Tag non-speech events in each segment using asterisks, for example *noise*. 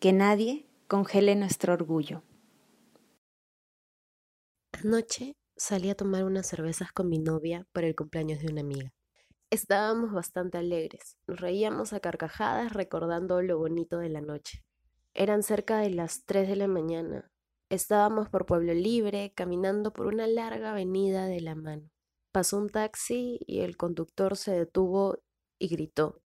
Que nadie congele nuestro orgullo. Anoche salí a tomar unas cervezas con mi novia para el cumpleaños de una amiga. Estábamos bastante alegres, nos reíamos a carcajadas recordando lo bonito de la noche. Eran cerca de las 3 de la mañana. Estábamos por Pueblo Libre, caminando por una larga avenida de la mano. Pasó un taxi y el conductor se detuvo y gritó.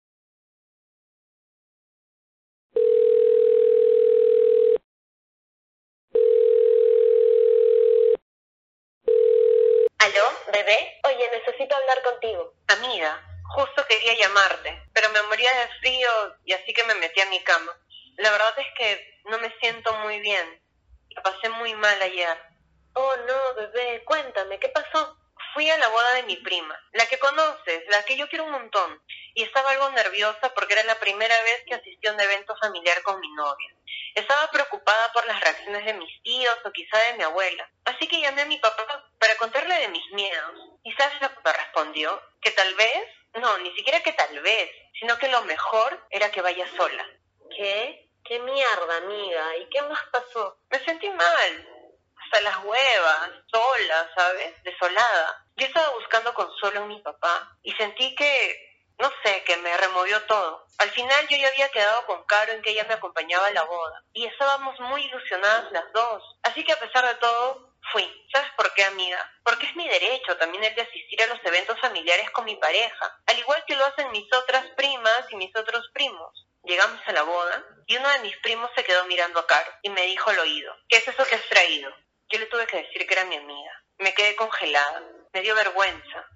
¿Aló, bebé? Oye, necesito hablar contigo. Amiga, justo quería llamarte, pero me moría de frío y así que me metí a mi cama. La verdad es que no me siento muy bien. La pasé muy mal ayer. Oh, no, bebé, cuéntame, ¿qué pasó? Fui a la boda de mi prima, la que conoces, la que yo quiero un montón, y estaba algo nerviosa porque era la primera vez que asistí a un evento familiar con mi novia. Estaba preocupada por las reacciones de mis tíos o quizá de mi abuela, así que llamé a mi papá para contarle de mis miedos. ¿Y sabes lo que me respondió? Que tal vez, no, ni siquiera que tal vez, sino que lo mejor era que vaya sola. ¿Qué? ¿Qué mierda, amiga? ¿Y qué más pasó? Me sentí mal, hasta las huevas, sola, ¿sabes? Desolada. Yo estaba buscando consuelo en mi papá y sentí que, no sé, que me removió todo. Al final yo ya había quedado con Caro en que ella me acompañaba a la boda y estábamos muy ilusionadas las dos. Así que a pesar de todo, fui. ¿Sabes por qué, amiga? Porque es mi derecho también el de asistir a los eventos familiares con mi pareja, al igual que lo hacen mis otras primas y mis otros primos. Llegamos a la boda y uno de mis primos se quedó mirando a Caro y me dijo al oído, ¿qué es eso que has traído? Yo le tuve que decir que era mi amiga. Me quedé congelada. Me dio vergüenza.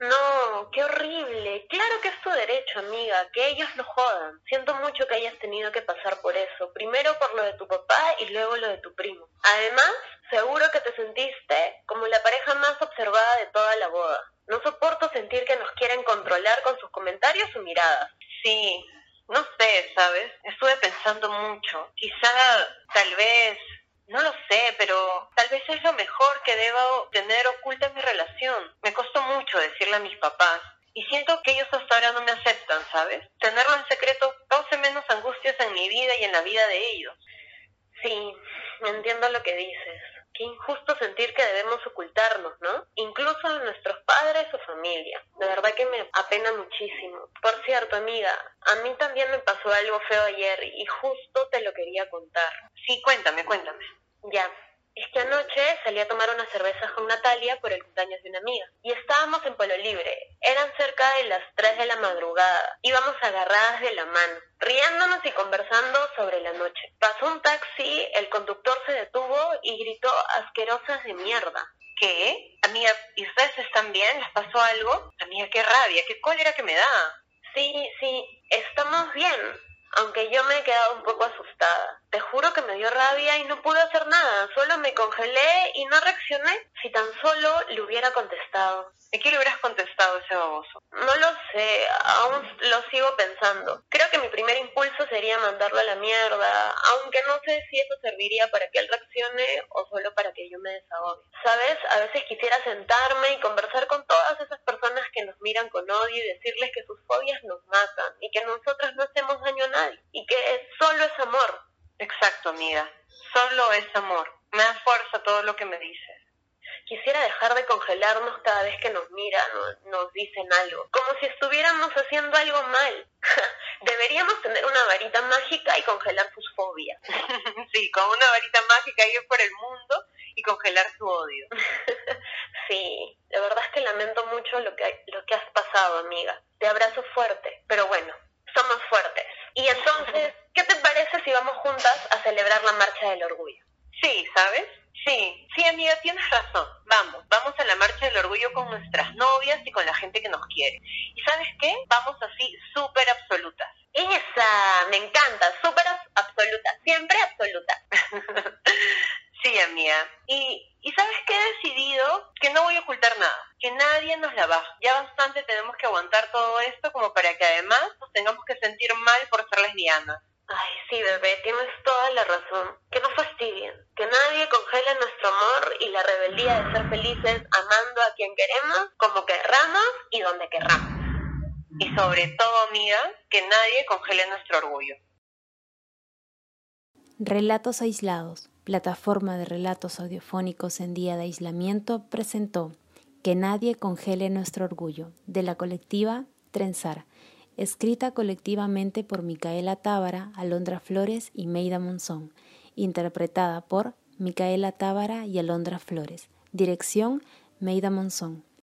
No, qué horrible. Claro que es tu derecho, amiga, que ellos no jodan. Siento mucho que hayas tenido que pasar por eso. Primero por lo de tu papá y luego lo de tu primo. Además, seguro que te sentiste como la pareja más observada de toda la boda. No soporto sentir que nos quieren controlar con sus comentarios o miradas. Sí, no sé, ¿sabes? Estuve pensando mucho. Quizá, tal vez, no lo sé, pero tal vez es lo mejor que debo tener oculta mi relación. Me costó mucho decirle a mis papás. Y siento que ellos hasta ahora no me aceptan, ¿sabes? Tenerlo en secreto causa menos angustias en mi vida y en la vida de ellos. Sí, entiendo lo que dices. Qué injusto sentir que debemos ocultarnos, ¿no? Incluso de nuestros padres o familia. De verdad que me apena muchísimo. Por cierto, amiga, a mí también me pasó algo feo ayer y justo te lo quería contar. Sí, cuéntame, cuéntame. Ya, es que anoche salí a tomar unas cervezas con Natalia por el cumpleaños de una amiga. Y estábamos en Polo Libre. Eran cerca de las 3 de la madrugada. Íbamos agarradas de la mano, riéndonos y conversando sobre la noche. Pasó un taxi, el conductor se detuvo y gritó asquerosas de mierda. ¿Qué? Amiga, ¿y ustedes están bien? ¿Les pasó algo? Amiga, qué rabia, qué cólera que me da. Sí, sí, estamos bien aunque yo me he quedado un poco asustada. Te juro que me dio rabia y no pude hacer nada, solo me congelé y no reaccioné. Si tan solo le hubiera contestado. ¿Y qué le hubieras contestado ese baboso? No lo sé, aún lo sigo pensando. Creo que mi primer impulso sería mandarlo a la mierda, aunque no sé si eso serviría para que él reaccione o solo para que yo me desahogue. ¿Sabes? A veces quisiera sentarme y conversar con todas esas personas que nos miran con odio y decirles que sus fobias nos matan y que nosotras no hacemos daño a nadie y que solo es amor. Exacto, amiga. Solo es amor. Me da fuerza todo lo que me dices. Quisiera dejar de congelarnos cada vez que nos miran o nos dicen algo, como si estuviéramos haciendo algo mal. *laughs* Deberíamos tener una varita mágica y congelar sus fobias. *laughs* sí, con una varita mágica ir por el mundo y congelar su odio. *laughs* sí, la verdad es que lamento mucho lo que, lo que has pasado, amiga. Te abrazo fuerte, pero bueno, somos fuertes. Y entonces, ¿qué te parece si vamos juntas a celebrar la Marcha del Orgullo? Sí, ¿sabes? Sí, sí, amiga, tienes razón. Vamos, vamos a la marcha del orgullo con nuestras novias y con la gente que nos quiere. ¿Y sabes qué? Vamos así súper absolutas. Esa, me encanta, súper absoluta, siempre absoluta. *laughs* sí, amiga. Y, ¿Y sabes qué he decidido? Que no voy a ocultar nada, que nadie nos la baja. Ya bastante tenemos que aguantar todo esto como para que además nos tengamos que sentir mal por ser lesbianas. Ay, sí, bebé, tienes toda la razón. Que no fastidien. Que nadie congele nuestro amor y la rebeldía de ser felices amando a quien queremos, como querramos y donde querramos. Y sobre todo, amiga, que nadie congele nuestro orgullo. Relatos Aislados, plataforma de relatos audiofónicos en día de aislamiento, presentó Que nadie congele nuestro orgullo, de la colectiva Trenzar, escrita colectivamente por Micaela Tábara, Alondra Flores y Meida Monzón, interpretada por Micaela Tábara y Alondra Flores. Dirección Meida Monzón.